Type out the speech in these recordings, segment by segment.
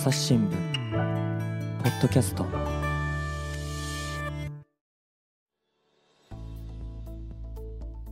朝日新聞ポッドキャスト。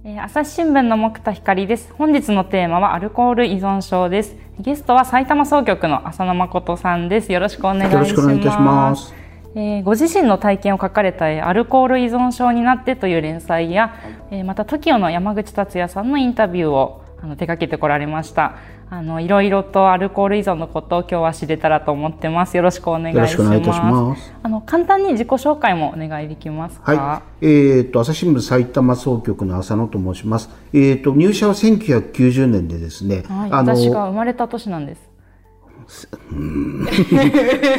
えー朝日新聞の木田光です。本日のテーマはアルコール依存症です。ゲストは埼玉総局の浅野誠さんです。よろしくお願いします。よろしくお願いいたします。えーご自身の体験を書かれたえーアルコール依存症になってという連載や、えーまた TOKIO の山口達也さんのインタビューをあの手掛けてこられましたあのいろいろとアルコール依存のことを今日は知れたらと思ってます。よろしくお願いしよます。あの簡単に自己紹介もお願いできますか？はい、えっ、と朝日新聞埼玉総局の浅野と申します。えっ、と入社は1990年でですね、はい、私が生まれた年なんですす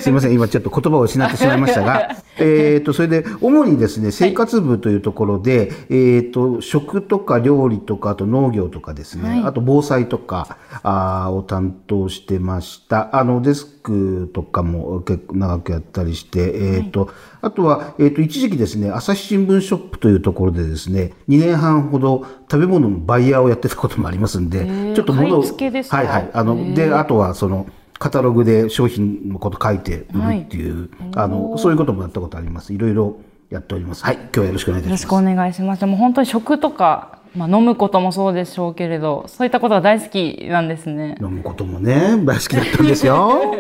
みません。今ちょっと言葉を失ってしまいましたが、えっとそれで主にですね生活部というところで、えっ、と食とか料理とかあと農業とかですね、はい。あと防災とかあーを担当してました。あのデスクとかも結構長くやったりして、えっ、と、あとは、えっ、と、一時期ですね、朝日新聞ショップというところでですね、2年半ほど食べ物のバイヤーをやってたこともありますんで、ー。ちょっと物をはいはい。あの、で、あとはその、カタログで商品のこと書いて売るっていう、あの、そういうこともやったことあります。いろいろやっております。はい。今日はよろしくお願いいたします。よろしくお願いします。でも本当に食とか、まあ、飲むこともそうでしょうけれど、そういったことが大好きなんですね。飲むこともね、大好きだったんですよ。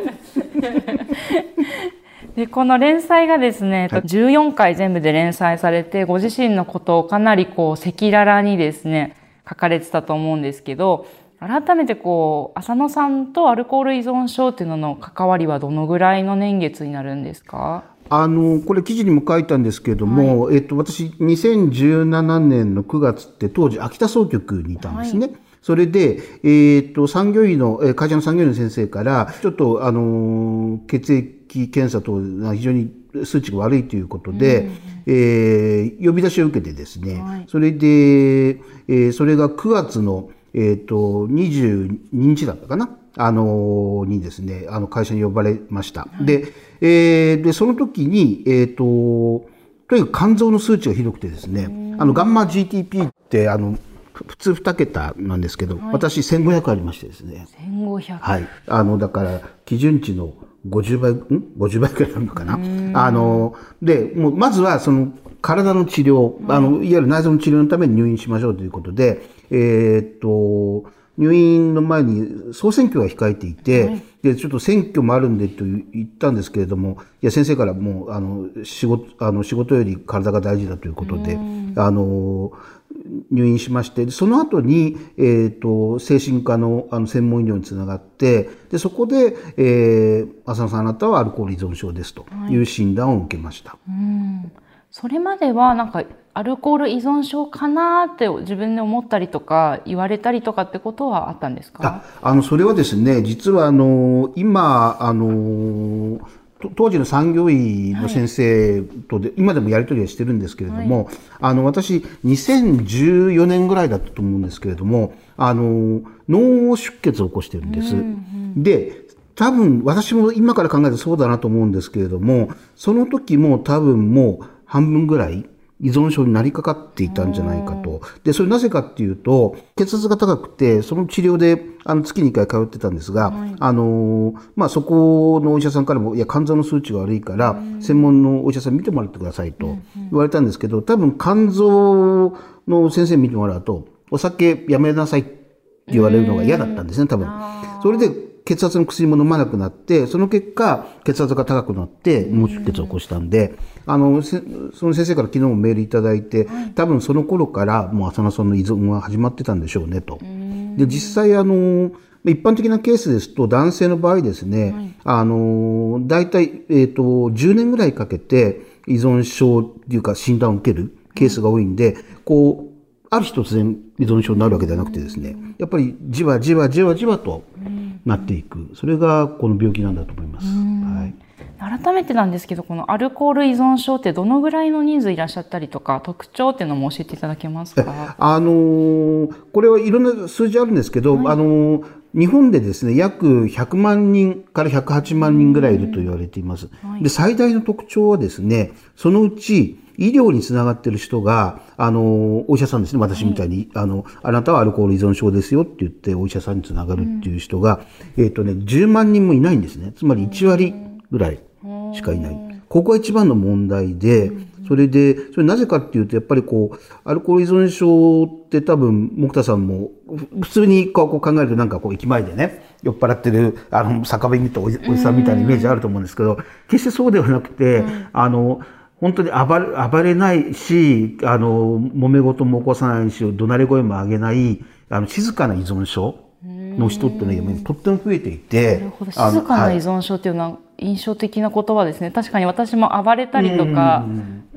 で、この連載がですね、はい14回全部で連載されて、ご自身のことをかなりこう、赤裸々にですね、書かれてたと思うんですけど、改めてこう、浅野さんとアルコール依存症っていうのの関わりはどのぐらいの年月になるんですか？あの、これ記事にも書いたんですけれども、えっと、私、2017年の9月って当時、秋田総局にいたんですね。それで、えっと、産業医の、えー会社の産業医の先生から、ちょっと、あのー血液検査と非常に数値が悪いということで、えー呼び出しを受けてですね、はい。それで、えーそれが9月の、えっ、と、22日だったかな？あのーにですね、あの会社に呼ばれました。で、えーで、その時に、えっ、と、とにかく肝臓の数値がひどくてですね、あの、ガンマ GTP って、あの、ふ普通2桁なんですけど、私1500ありましてですね。1500。はい。あの、だから、基準値の50倍、ん ?50 倍くらいあるのかな？あの、で、もう、まずは、その、体の治療、あの、いわゆる内臓の治療のために入院しましょうということで、えーっと、入院の前に総選挙が控えていて、で、ちょっと選挙もあるんでと言ったんですけれども、いや、先生からもう、あの、仕事、あの、仕事より体が大事だということで、あの、入院しまして、でその後に、えっ、と、精神科のあの専門医療につながって、で、そこで、えー、浅野さんあなたはアルコール依存症ですという診断を受けました。うんそれまではなんかアルコール依存症かなって自分で思ったりとか言われたりとかってことはあったんですか？ああの、それはですね、実はあの、今、あの、と当時の産業医の先生とで、今でもやり取りはしてるんですけれども、あの、私、2014年ぐらいだったと思うんですけれども、あの、脳出血を起こしてるんです。で、多分、私も今から考えてそうだなと思うんですけれども、その時も多分もう半分ぐらい依存症になりかかっていたんじゃないかと。で、それなぜかっていうと、血圧が高くて、その治療で、あの、月に1回通ってたんですが、あのー、まあ、そこのお医者さんからも、いや、肝臓の数値が悪いから、専門のお医者さん見てもらってくださいと言われたんですけど、多分肝臓の先生見てもらうと、お酒やめなさいって言われるのが嫌だったんですね、多分。それで、血圧の薬も飲まなくなって、その結果、血圧が高くなって、脳出血を起こしたんで、あの、せその先生から昨日もメールいただいて、多分その頃からもう浅野さんの依存は始まってたんでしょうね、と。で、実際あの、一般的なケースですと、男性の場合ですね、あの、大体、えっ、と、10年ぐらいかけて依存症っていうか診断を受けるケースが多いんで、こう、ある日突然依存症になるわけではなくてですね、やっぱりじわじわじわじわとなっていく。それがこの病気なんだと思います。はい。改めてなんですけどこのアルコール依存症ってどのぐらいの人数いらっしゃったりとか特徴っていうのも教えていただけますか？あのーこれはいろんな数字あるんですけど、あのー日本でですね、約100万人から108万人ぐらいいると言われています。で、最大の特徴はですね、そのうち医療につながってる人が、あの、お医者さんですね、私みたいに、あの、あなたはアルコール依存症ですよって言って、お医者さんにつながるっていう人が、えっ、とね、10万人もいないんですね。つまり1割ぐらいしかいない。ここが一番の問題で、それで、それなぜかっていうと、やっぱりこう、アルコール依存症って多分、木田さんも、ふ普通にこう考えるとなんかこう、駅前でね、酔っ払ってる、あの、酒場見たおじさんみたいなイメージあると思うんですけど、決してそうではなくて、あの、本当に暴れ暴れないし、あの、揉め事も起こさないし、怒鳴り声も上げない、あの、静かな依存症の人ってね、とっても増えていて、なるほど。静かなはい依存症っていうのは印象的な言葉ですね。確かに私も暴れたりとか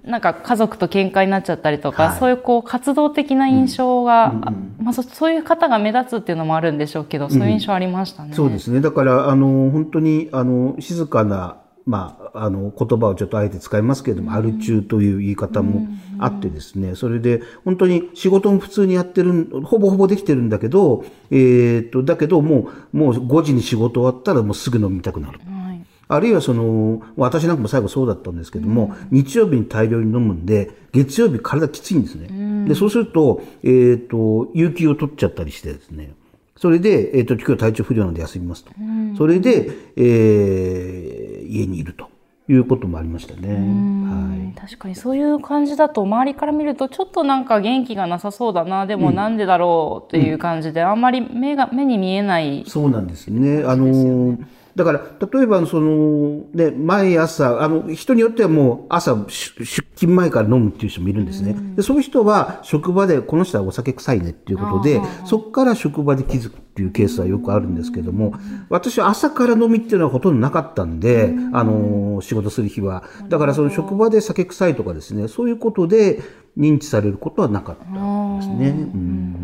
なんか家族と喧嘩になっちゃったりとか、はい。そういうこう活動的な印象が、あまあ、そそういう方が目立つっていうのもあるんでしょうけど、そういう印象ありましたね。そうですね。だから、あの、本当に、あの、静かな、まあ、あの、言葉をちょっとあえて使いますけれども、アル中という言い方もあってですね、それで、本当に仕事も普通にやってる、ほぼほぼできてるんだけど、えっと、だけど、もう、もう5時に仕事終わったらもうすぐ飲みたくなる。はいあるいはその、私なんかも最後そうだったんですけども、日曜日に大量に飲むんで、月曜日体きついんですね。で、そうすると、えっ、と、有給を取っちゃったりしてですね。それで、えっ、と、今日体調不良なんで休みますと。それで、えー家にいるということもありましたね。はい。確かにそういう感じだと周りから見るとちょっとなんか元気がなさそうだなでもなんでだろうという感じで、あんまり目が目に見えないそうなんですね。あのだから、例えば、その、ね、毎朝、あの、人によってはもう朝、出出勤前から飲むっていう人もいるんですね。でそういう人は、職場で、この人はお酒臭いねっていうことで、そこから職場で気づくっていうケースはよくあるんですけども、私は朝から飲みっていうのはほとんどなかったんで、あの、仕事する日は。だから、その職場で酒臭いとかですね、そういうことで認知されることはなかったんですね。うん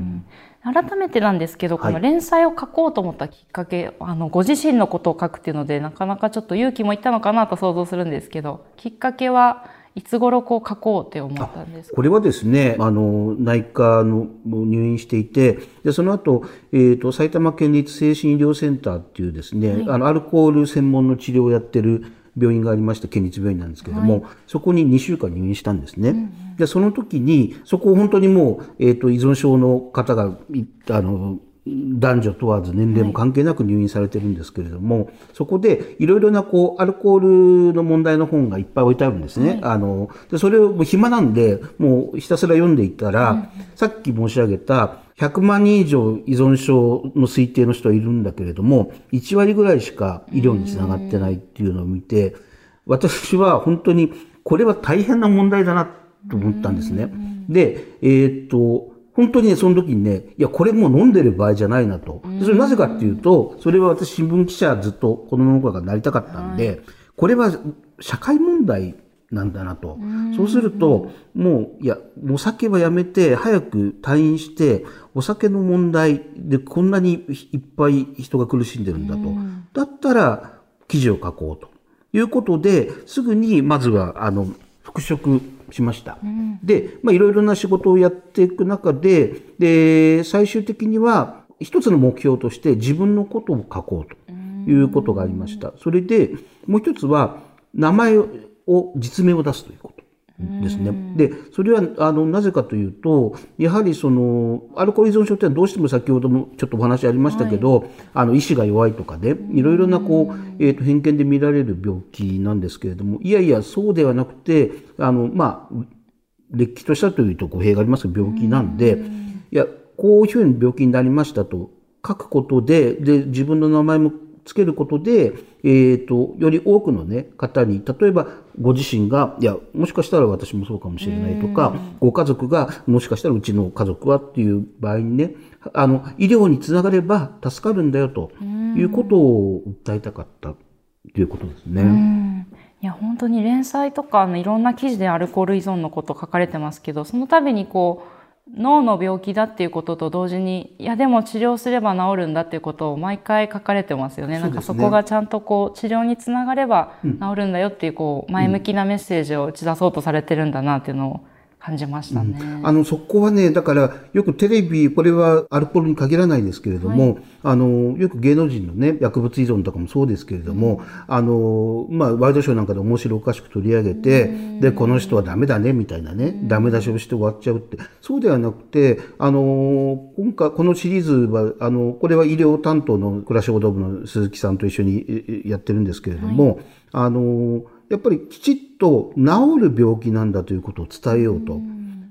改めてなんですけど、この連載を書こうと思ったきっかけあのご自身のことを書くっていうのでなかなかちょっと勇気もいったのかなと想像するんですけどきっかけはいつ頃こう書こうって思ったんですか？これはですね、あの、内科の入院していて、で、その後、えっ、と、埼玉県立精神医療センターっていうですね、あの、アルコール専門の治療をやってる病院がありまして、県立病院なんですけれども、そこに2週間入院したんですね。で、その時に、そこを本当にもう、えっ、と、依存症の方がい、あの、男女問わず年齢も関係なく入院されてるんですけれども、そこでいろいろなこうアルコールの問題の本がいっぱい置いてあるんですね。あのでそれをもう暇なんでもうひたすら読んでいったら、さっき申し上げた100万人以上依存症の推定の人はいるんだけれども1割ぐらいしか医療につながってないっていうのを見て私は本当にこれは大変な問題だなと思ったんですね。で、えーっと本当にね、その時にね、いや、これもう飲んでる場合じゃないなと。でそれなぜかっていうと、それは私新聞記者ずっと子供の頃からなりたかったんで、これは社会問題なんだなと。そうすると、もう、いや、お酒はやめて、早く退院して、お酒の問題でこんなにいっぱい人が苦しんでるんだと。だったら、記事を書こうということで、すぐにまずは、あの、復職しました。で、まあ、いろいろな仕事をやっていく中で、で、最終的には、一つの目標として自分のことを書こうということがありました。それで、もう一つは、名前を、実名を出すということ。ですね。で、それは、あの、なぜかというと、やはりその、アルコール依存症ってのはどうしても先ほどもちょっとお話ありましたけど、あの、意志が弱いとかね、いろいろなこう、えっ、と、偏見で見られる病気なんですけれども、いやいや、そうではなくて、あの、まあ、れっきとしたというと語弊がありますが病気なんで、いや、こういうふうに病気になりましたと書くことで、で、自分の名前もつけることで、えっ、と、より多くのね、方に、例えばご自身が、いや、もしかしたら私もそうかもしれないとか、ご家族が、もしかしたらうちの家族はっていう場合にね、あの、医療につながれば助かるんだよということを訴えたかったということですね。うん。いや本当に連載とかあのいろんな記事でアルコール依存のこと書かれてますけどその度にこう脳の病気だっていうことと同時にいやでも治療すれば治るんだっていうことを毎回書かれてますよね。なんかそこがちゃんとこう治療につながれば治るんだよっていうこう前向きなメッセージを打ち出そうとされてるんだなっていうのを感じましたね。あの、そこはね、だから、よくテレビ、これはアルコールに限らないですけれども、あの、よく芸能人のね、薬物依存とかもそうですけれども、あの、まあ、ワイドショーなんかで面白おかしく取り上げて、で、この人はダメだね、みたいなね、ダメ出しをして終わっちゃうって、そうではなくて、あの、今回、このシリーズは、あの、これは医療担当の暮らし報道部の鈴木さんと一緒にええやってるんですけれども、あの、やっぱりきちっと治る病気なんだということを伝えようと。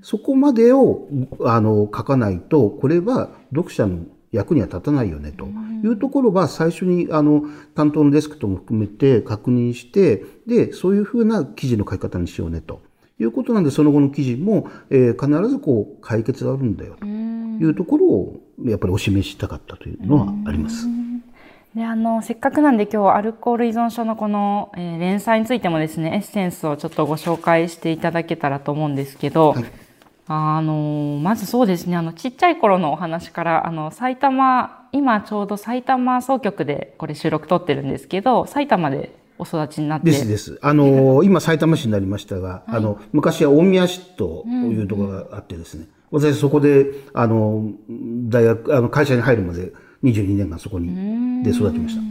そこまでをあの書かないと、これは読者の役には立たないよねと。いうところは最初にあの担当のデスクとも含めて確認して、で、そういうふうな記事の書き方にしようねと。いうことなんで、その後の記事も、えー必ずこう解決があるんだよと。いうところをやっぱりお示ししたかったというのはあります。であのせっかくなんで今日アルコール依存症のこの、えー連載についてもですねエッセンスをちょっとご紹介していただけたらと思うんですけど、はい。あのまずそうですねあのちっちゃい頃のお話からあの埼玉今ちょうど埼玉総局でこれ収録撮ってるんですけど埼玉でお育ちになって。ですです。あの、今埼玉市になりましたが、あの、昔は大宮市というところがあってですね、私そこで、あの、大学、あの、会社に入るまで22年間そこに、で育ちました。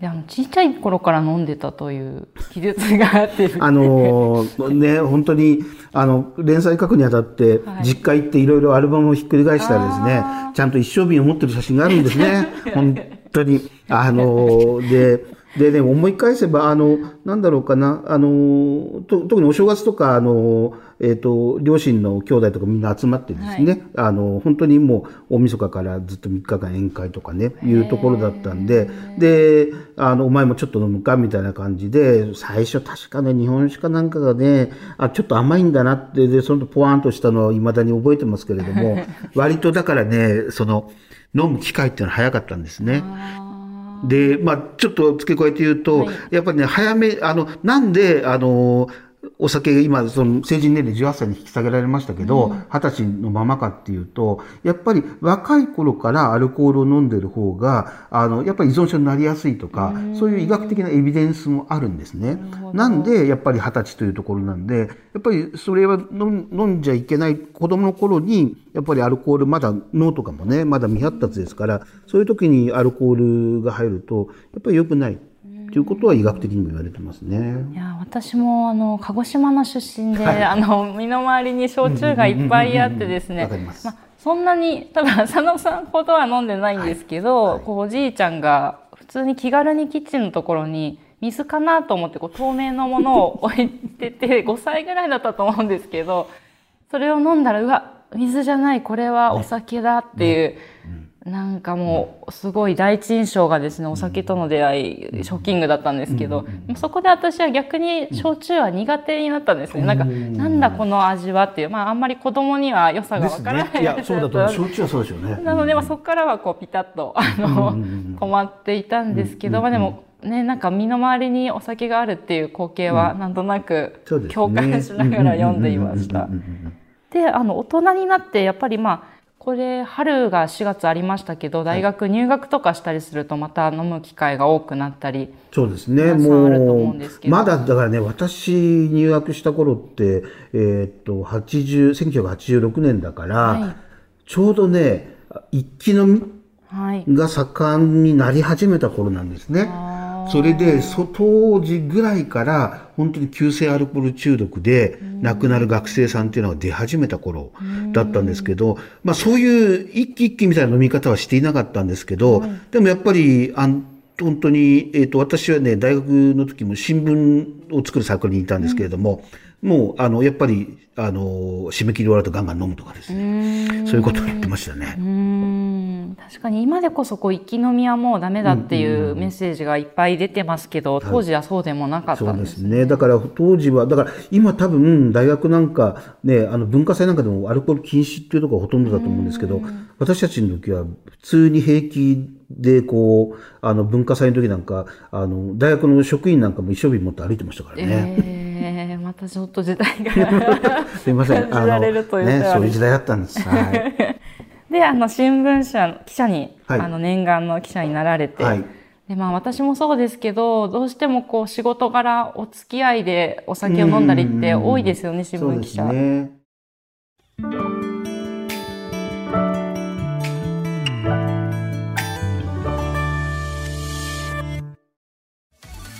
であのちっちゃい頃から飲んでたという記述があってあのね、本当に、あの、連載書くにあたって、実家行っていろいろアルバムをひっくり返したらですね、ちゃんと一升瓶を持ってる写真があるんですね。本当に。あの、で、でね、思い返せば、あの、なんだろうかな、あの、と特にお正月とか、あの、えっ、と、両親の兄弟とかみんな集まってですね、あの、本当にもう大晦日からずっと3日間宴会とかね、いうところだったんで、で、あの、お前もちょっと飲むかみたいな感じで、最初確かね、日本酒かなんかがね、あ、ちょっと甘いんだなって、で、その後ポワンとしたのを未だに覚えてますけれども、割とだからね、その、飲む機会っていうのは早かったんですね。で、まあ、ちょっと付け加えて言うと、やっぱりね、早め、あの、なんで、あの、お酒、今、その成人年齢18歳に引き下げられましたけど、二十歳のままかっていうと、やっぱり若い頃からアルコールを飲んでる方が、あの、やっぱり依存症になりやすいとか、そういう医学的なエビデンスもあるんですね。なんで、やっぱり二十歳というところなんで、やっぱりそれは飲ん飲んじゃいけない子供の頃に、やっぱりアルコール、まだ脳とかもね、まだ未発達ですから、そういう時にアルコールが入ると、やっぱり良くない。ということは医学的にも言われてますね。いや私もあの鹿児島の出身で、あの身の回りに焼酎がいっぱいあってですね。わかります。まあそんなに多分浅野さんほどは飲んでないんですけど、こうおじいちゃんが普通に気軽にキッチンのところに水かなと思ってこう透明のものを置いてて 5歳ぐらいだったと思うんですけどそれを飲んだらうわ水じゃないこれはお酒だっていう。なんかもうすごい第一印象がですねお酒との出会いショッキングだったんですけどそこで私は逆に焼酎は苦手になったんですね。なんかなんだこの味はっていうまああんまり子供には良さがわからないいや、そうだと。焼酎はそうでしょうね。なので、まあ、そこからはこうピタッとあの 止まっていたんですけど、まあ、でもねなんか身の回りにお酒があるっていう光景はなんとなく共感しながら読んでいました。であの大人になってやっぱりまあこれ春が4月ありましたけど大学入学とかしたりするとまた飲む機会が多くなったりそうですね。もう、まだだからね、私入学した頃って、えーっと、80、1986年だから、はい。ちょうどね、一気飲みはい。が盛んになり始めた頃なんですね。それで、そ当時ぐらいから、本当に急性アルコール中毒で亡くなる学生さんっていうのが出始めた頃だったんですけど、まあそういう一気一気みたいな飲み方はしていなかったんですけど、でもやっぱり、あん本当に、えっ、と、私はね、大学の時も新聞を作るサークルにいたんですけれども、もう、あの、やっぱり、あの、締め切り終わるとガンガン飲むとかですね。そういうことを言ってましたね。うーん確かに今でこそこう生き飲みはもうダメだっていうメッセージがいっぱい出てますけど、当時はそうでもなかったそうんで。ですすね。だから当時は、だから今多分大学なんかね、あの文化祭なんかでもアルコール禁止っていうところがほとんどだと思うんですけど、私たちの時は普通に平気でこう、あの文化祭の時なんか、あの大学の職員なんかも一升瓶持って歩いてましたからね。えー、またちょっと時代が すいません。感じられるというね、かそういう時代だったんです。はい。であの新聞社記者に、はいあの念願の記者になられて、はいでまあ、私もそうですけどどうしてもこう仕事柄お付き合いでお酒を飲んだりって多いですよね新聞記者。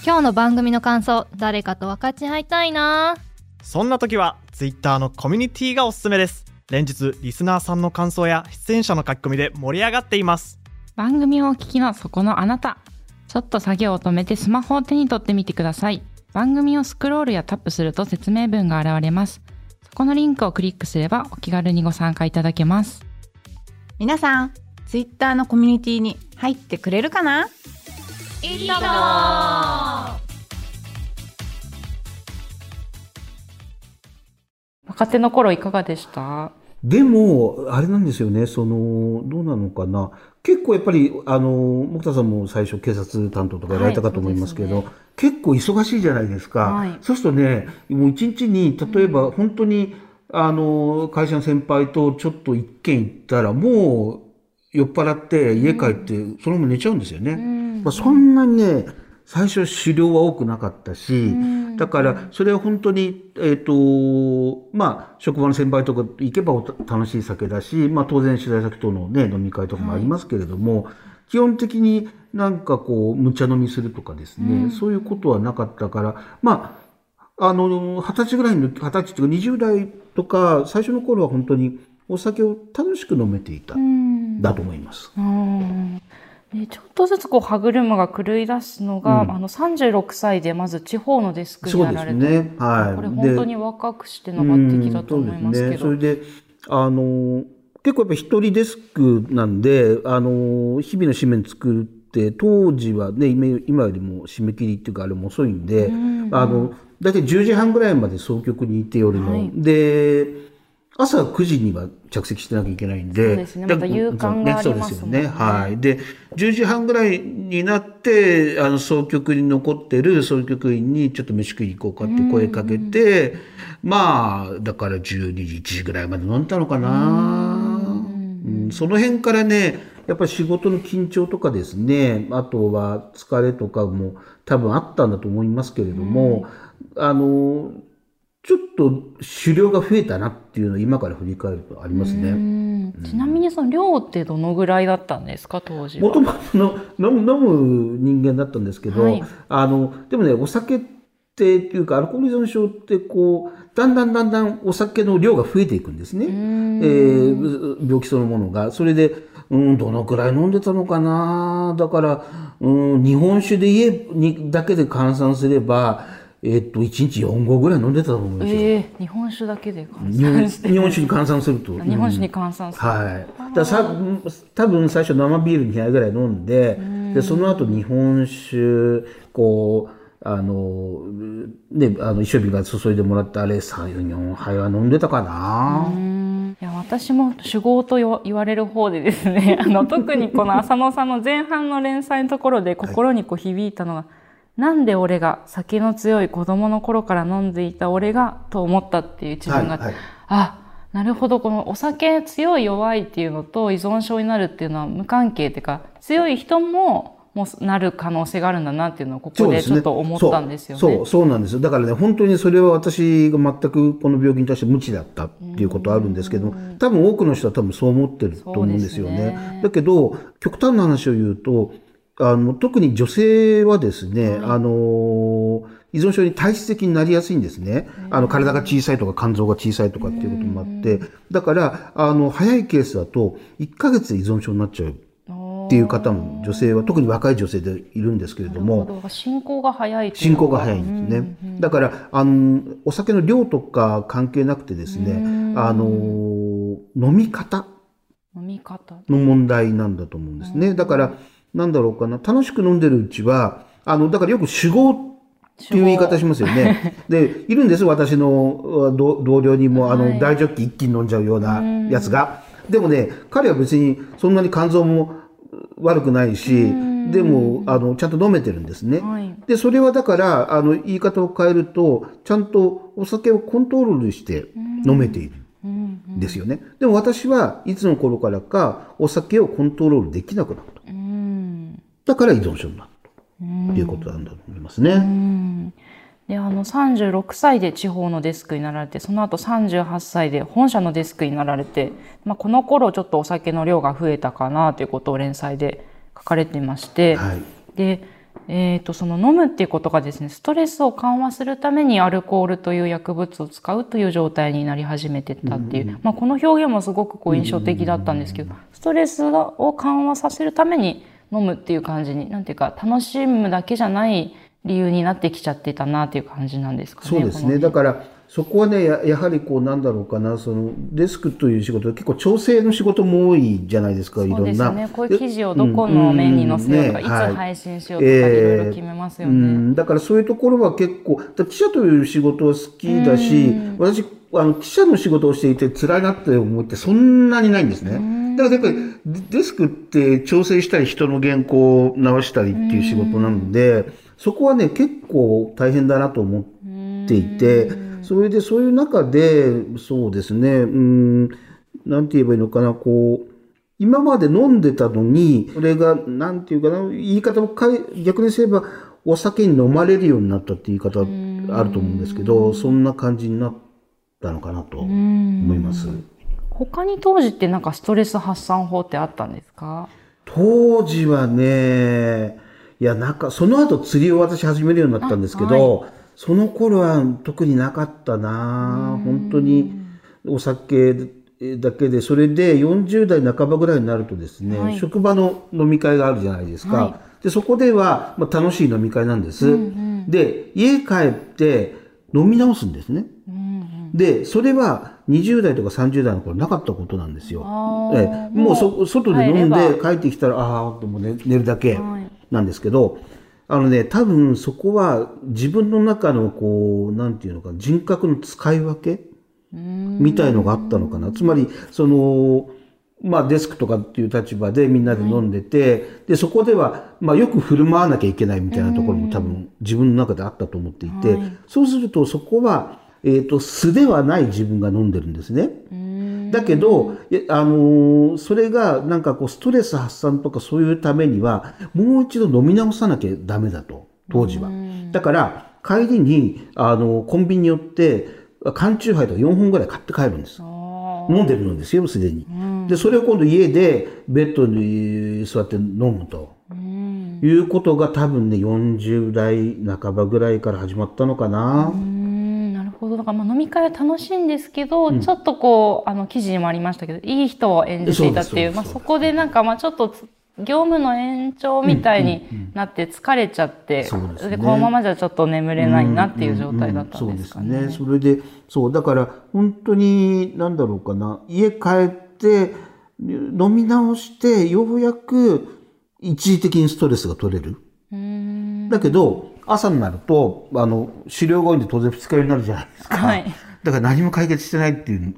今日の番組の感想誰かと分かち合いたいな。そんな時は Twitter のコミュニティがおすすめです。連日リスナーさんの感想や出演者の書き込みで盛り上がっています。番組をお聞きのそこのあなた。ちょっと作業を止めてスマホを手に取ってみてください。番組をスクロールやタップすると説明文が現れます。そこのリンクをクリックすればお気軽にご参加いただけます。皆さん、ツイッターのコミュニティに入ってくれるかな？いいとも若手の頃いかがでした？でも、あれなんですよね、その、どうなのかな。結構やっぱり、あの、木田さんも最初警察担当とかやられたかと思いますけど、はいそう結構忙しいじゃないですか。はい。そうするとね、もう一日に、例えば本当に、あの、会社の先輩とちょっと一軒行ったら、もう酔っ払って家帰って、そのまま寝ちゃうんですよね。まあ、そんなにね、最初狩猟は多くなかったし、だからそれは本当に、えっ、と、まあ、職場の先輩とか行けばお楽しい酒だし、まあ当然取材先とのね、飲み会とかもありますけれども、基本的になんかこう、むちゃ飲みするとかですね、そういうことはなかったから、まあ、あの、二十歳ぐらいの、二十歳っていうか20代とか、最初の頃は本当にお酒を楽しく飲めていた、だと思います。ちょっとずつこう歯車が狂い出すのが、うんあの36歳でまず地方のデスクになられて、すね。はい。これで本当に若くしての抜擢だと思いますけど、うんそうですね。それで、あの、結構やっぱ一人デスクなんで、あの、日々の紙面作って、当時はね、今今よりも締め切りっていうかあれも遅いんで、あの、大体10時半ぐらいまで総局にいて夜の。はいで、朝9時には着席してなきゃいけないんで。そうですねまた夕刊がありますもんねそうですよね。はい。で、10時半ぐらいになって、あの、総局に残ってる総局員にちょっと飯食い行こうかって声かけて、まあ、だから12時、1時ぐらいまで飲んだのかな。うんその辺からね、やっぱり仕事の緊張とかですね、あとは疲れとかも多分あったんだと思いますけれども、あの、ちょっと狩猟が増えたなっていうのを今から振り返るとありますね。うん。ちなみにその量ってどのぐらいだったんですか？当時は。もともとの飲む飲む人間だったんですけど、はい。あのでもねお酒ってっていうかアルコール依存症ってこうだんだんだんだんお酒の量が増えていくんですね、えー病気そのものが。それでうんどのくらい飲んでたのかな？だからうん日本酒で言えにだけで換算すればえっと1日4合ぐらい飲んでたと思うんですよ、えー日本酒だけで換日本算日本酒に換算すると。日本酒に換算する、はい。だからさ多分最初生ビール2杯ぐらい飲んで、で、その後日本酒、こう、あの、ね、あの、一升瓶が注いでもらったあれ、3、4杯は飲んでたかな。いや私も酒豪と言われる方でですねあの特にこの浅野さんの前半の連載のところで心にこう響いたのが、なんで俺が酒の強い子供の頃から飲んでいた俺がと思ったっていう一文がはいはい。あなるほど。このお酒強い弱いっていうのと依存症になるっていうのは無関係っていうか強い人ももうなる可能性があるんだなっていうのをここでちょっと思ったんですよね。そうそうそうなんですよ。だからね本当にそれは私が全くこの病気に対して無知だったっていうことはあるんですけど多分多くの人は多分そう思ってると思うんですよね。ね。だけど極端な話を言うとあの特に女性はですね、あの依存症に体質的になりやすいんですね。あの体が小さいとか肝臓が小さいとかっていうこともあって。だからあの早いケースだと1ヶ月で依存症になっちゃうっていう方も女性は特に若い女性でいるんですけれども。進行が早い進行が早いんですね。だから、あの、お酒の量とか関係なくてですね、あの、飲み方飲み方。の問題なんだと思うんですね。だから、なんだろうかな、楽しく飲んでるうちは、あの、だからよく酒豪っていう言い方しますよね。で、いるんです私の同同僚にも、あの、大ジョッキ一気に飲んじゃうようなやつが。でもね、彼は別にそんなに肝臓も悪くないし、でも、あの、ちゃんと飲めてるんですね。はいで、それはだから、あの、言い方を変えると、ちゃんとお酒をコントロールして飲めている。んですよね。でも私はいつの頃からかお酒をコントロールできなくなった。だから依存症になった。っていうことなんだと思いますね。であの36歳で地方のデスクになられてその後38歳で本社のデスクになられて、まあ、この頃ちょっとお酒の量が増えたかなということを連載で書かれていまして、はいで、えー、とその飲むっていうことがですねストレスを緩和するためにアルコールという薬物を使うという状態になり始めてったっていう、まあ、この表現もすごくこう印象的だったんですけどストレスを緩和させるために飲むっていう感じになんていうか楽しむだけじゃない理由になってきちゃってたなっていう感じなんですかね。そうですね。だから、そこはね、ややはりこう、なんだろうかな、その、デスクという仕事、結構調整の仕事も多いじゃないですか、いろそうんですな。ね。こういう記事をどこの面に載せようとか、いつうんはい配信しようとか、いろいろ決めますようね。ん、だからそういうところは結構、だ記者という仕事は好きだし、私、あの、記者の仕事をしていて辛いなって思ってそんなにないんですね。だからやっぱりデデスクって調整したり人の原稿を直したりっていう仕事なので、そこはね、結構大変だなと思っていて、それでそういう中で、そうですね、うん、なんて言えばいいのかな、こう、今まで飲んでたのに、それが、なんていうかな、言い方を変え、逆にすれば、お酒に飲まれるようになったって言い方あると思うんですけど、そんな感じになったのかなと思います。他に当時ってなんかストレス発散法ってあったんですか？当時はね、いや、なんか、その後釣りを私始めるようになったんですけど、その頃は特になかったな本当にお酒だけで、それで40代半ばぐらいになるとですね、はい。職場の飲み会があるじゃないですか。はで、そこでは、まあ、楽しい飲み会なんです。で、家帰って飲み直すんですね。で、それは20代とか30代の頃なかったことなんですよ。ええもうそ外で飲んで帰ってきたら、ああ、ともう寝寝るだけはい。なんですけど、あのね、多分そこは自分の中のこう、なんていうのか、人格の使い分けみたいのがあったのかな。つまり、その、まあデスクとかっていう立場でみんなで飲んでて、で、そこでは、まあよく振る舞わなきゃいけないみたいなところも多分自分の中であったと思っていて、そうするとそこは、えっ、と、素ではない自分が飲んでるんですね。だけど、あのーそれがなんかこうストレス発散とかそういうためには、もう一度飲み直さなきゃダメだと、当時は。だから、帰りに、あのコンビニに寄って、缶チューハイとか4本ぐらい買って帰るんです。飲んでるのですよ、すでに。で、それを今度家でベッドに座って飲むと。いうことが多分ね、40代半ばぐらいから始まったのかな。どだからまあ飲み会は楽しいんですけど、ちょっとこうあの記事にもありましたけどいい人を演じていたっていうそうまあ、そこでなんかまあちょっとつ業務の延長みたいになって疲れちゃって、そうですねこのままじゃちょっと眠れないなっていう状態だったんですかね。うんうんうんそうですね。それで、そう、だから、本当に、なんだろうかな、家帰って、飲み直して、ようやく、一時的にストレスが取れる。だけど、朝になると、あの、狩猟が多いんで当然二日酔いになるじゃないですか。はいだから何も解決してないっていう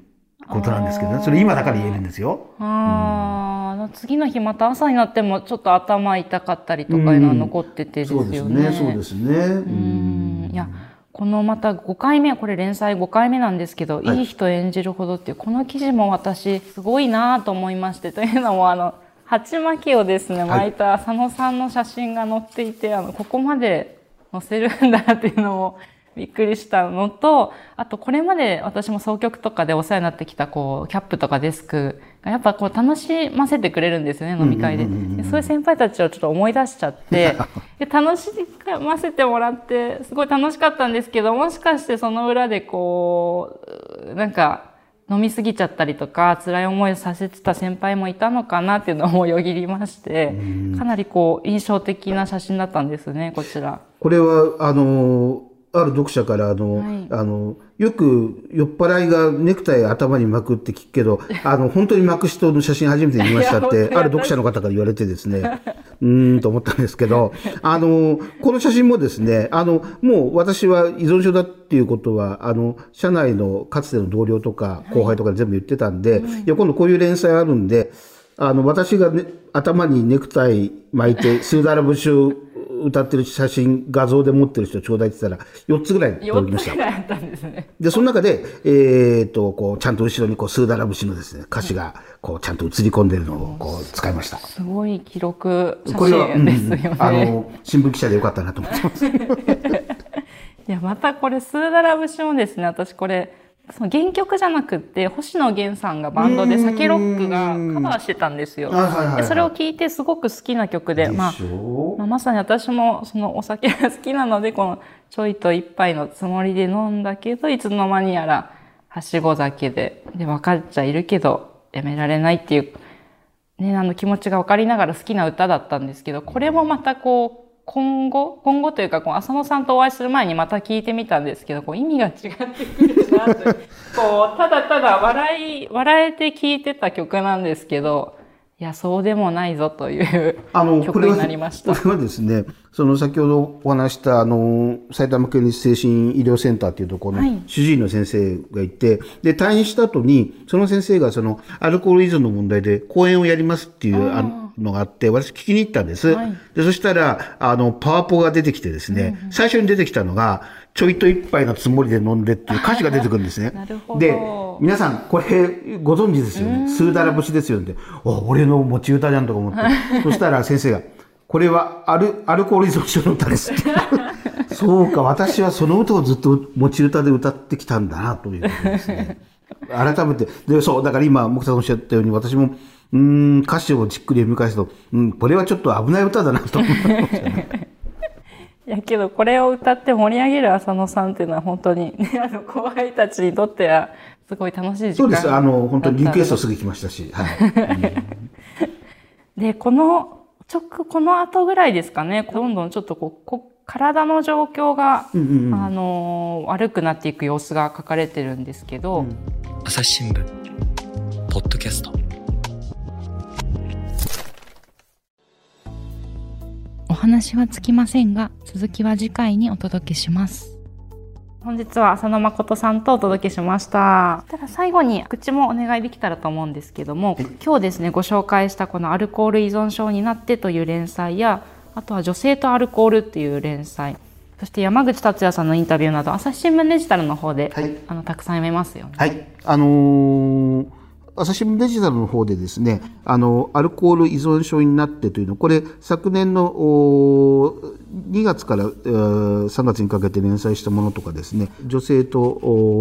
ことなんですけどね。それ今だから言えるんですよ。ああ、次の日また朝になってもちょっと頭痛かったりとかいうのは残っててですよね。そうですね、そうですね。うんいやこのまた5回目これ連載5回目なんですけど、はいい、い人演じるほどっていうこの記事も私すごいなと思いましてというのもあの鉢巻きをですね巻いた佐野さんの写真が載っていて、あのここまで載せるんだっていうのもびっくりしたのとあとこれまで私も総局とかでお世話になってきたこうキャップとかデスクがやっぱこう楽しませてくれるんですよね飲み会で。でそういう先輩たちをちょっと思い出しちゃってで楽しませてもらってすごい楽しかったんですけどもしかしてその裏でこうなんか飲み過ぎちゃったりとか辛い思いをさせてた先輩もいたのかなっていうのもよぎりましてかなりこう印象的な写真だったんですねこちら。これは、あの、ある読者から、あの、はい。あの、よく酔っ払いがネクタイ頭に巻くって聞くけど、あの、本当に巻く人の写真初めて見ましたって、ある読者の方から言われてですね、うーんと思ったんですけど、あの、この写真もですね、あの、もう私は依存症だっていうことは、あの、社内のかつての同僚とか後輩とかで全部言ってたんで、いや、今度こういう連載あるんで、あの、私が、ね、頭にネクタイ巻いて、スーダラ節を歌ってる写真、画像で持ってる人ちょうだいって言ったら、4つぐらい届きま4したつぐ。らいあったんですね。で、その中で、えっ、と、こう、ちゃんと後ろに、こう、スーダラ節のですね、歌詞が、こう、ちゃんと映り込んでるのを、こう、使いました。すごい記録写真ですよね。うんあの、新聞記者でよかったなと思ってます。いやまたこれスーダラ節もですね私これその原曲じゃなくって星野源さんがバンドでサケロックがカバーしてたんですよ。はいはいはいはい。でそれを聞いてすごく好きな曲で、まあまあ、まさに私もそのお酒が好きなのでこのちょいと一杯のつもりで飲んだけどいつの間にやらはしご酒でで分かっちゃいるけどやめられないっていう、ね、あの気持ちが分かりながら好きな歌だったんですけどこれもまたこう今後今後というかこう浅野さんとお会いする前にまた聞いてみたんですけどこう意味が違ってくるなとこうただただ笑い笑えて聴いてた曲なんですけどいやそうでもないぞというあの、曲になりました。これはですね、その先ほどお話した、あの、埼玉県立精神医療センターっていうところはいの主治医の先生がいて、で、退院した後に、その先生がその、アルコール依存の問題で講演をやりますっていうあのがあって、私聞きに行ったんです。はいで、そしたら、あの、パワポが出てきてですね、最初に出てきたのが、ちょいと一杯のつもりで飲んでっていう歌詞が出てくるんですね。なるほどで、皆さん、これ、ご存知ですよね？スーダラ節ですよね。あ、俺の持ち歌じゃんとか思って。そしたら先生が、これはアルアルコール依存症の歌ですって。そうか、私はその歌をずっと持ち歌で歌ってきたんだな、ということですね。改めて、で、そう、だから今、木田さんおっしゃったように、私も、うーん、歌詞をじっくり読み返すと、うん、これはちょっと危ない歌だな、と思いましたね。いやけどこれを歌って盛り上げる浅野さんっていうのは本当に、ね、あの後輩たちにとってはすごい楽しい時間そうです。あの、本当にリクエストすぐ来ましたし、はい。でこの直この後ぐらいですかね。どんどんちょっとこうこ体の状況が、うんうんうん。あの悪くなっていく様子が書かれてるんですけど、朝日新聞ポッドキャスト。お話はつきませんが続きは次回にお届けします本日は浅野誠さんとお届けしました。ただ最後に告知もお願いできたらと思うんですけども、今日ですねご紹介したこのアルコール依存症になってという連載やあとは女性とアルコールっていう連載。そして山口達也さんのインタビューなど朝日新聞デジタルの方で、はい。あのたくさん読めますよね。はい。あのー朝日新聞デジタルの方でですね、あの、アルコール依存症になってというの、これ、昨年の2月から3月にかけて連載したものとかですね、女性と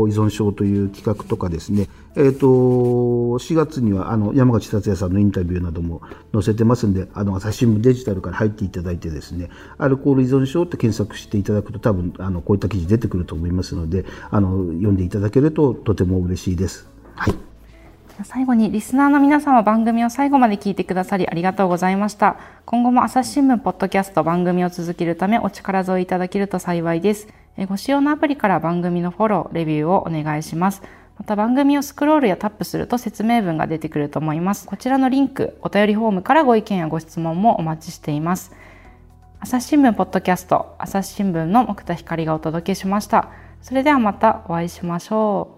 依存症という企画とかですね、えっ、と、4月にはあの山口達也さんのインタビューなども載せてますんで、あの、朝日新聞デジタルから入っていただいてですね、アルコール依存症って検索していただくと多分、あの、こういった記事出てくると思いますので、あの、読んでいただけるととても嬉しいです。はい。最後にリスナーの皆様番組を最後まで聞いてくださりありがとうございました。今後も朝日新聞ポッドキャスト番組を続けるためお力添えいただけると幸いです。ご使用のアプリから番組のフォローレビューをお願いします。また番組をスクロールやタップすると説明文が出てくると思います。こちらのリンクお便りフォームからご意見やご質問もお待ちしています。朝日新聞ポッドキャスト朝日新聞の木田光がお届けしました。それではまたお会いしましょう。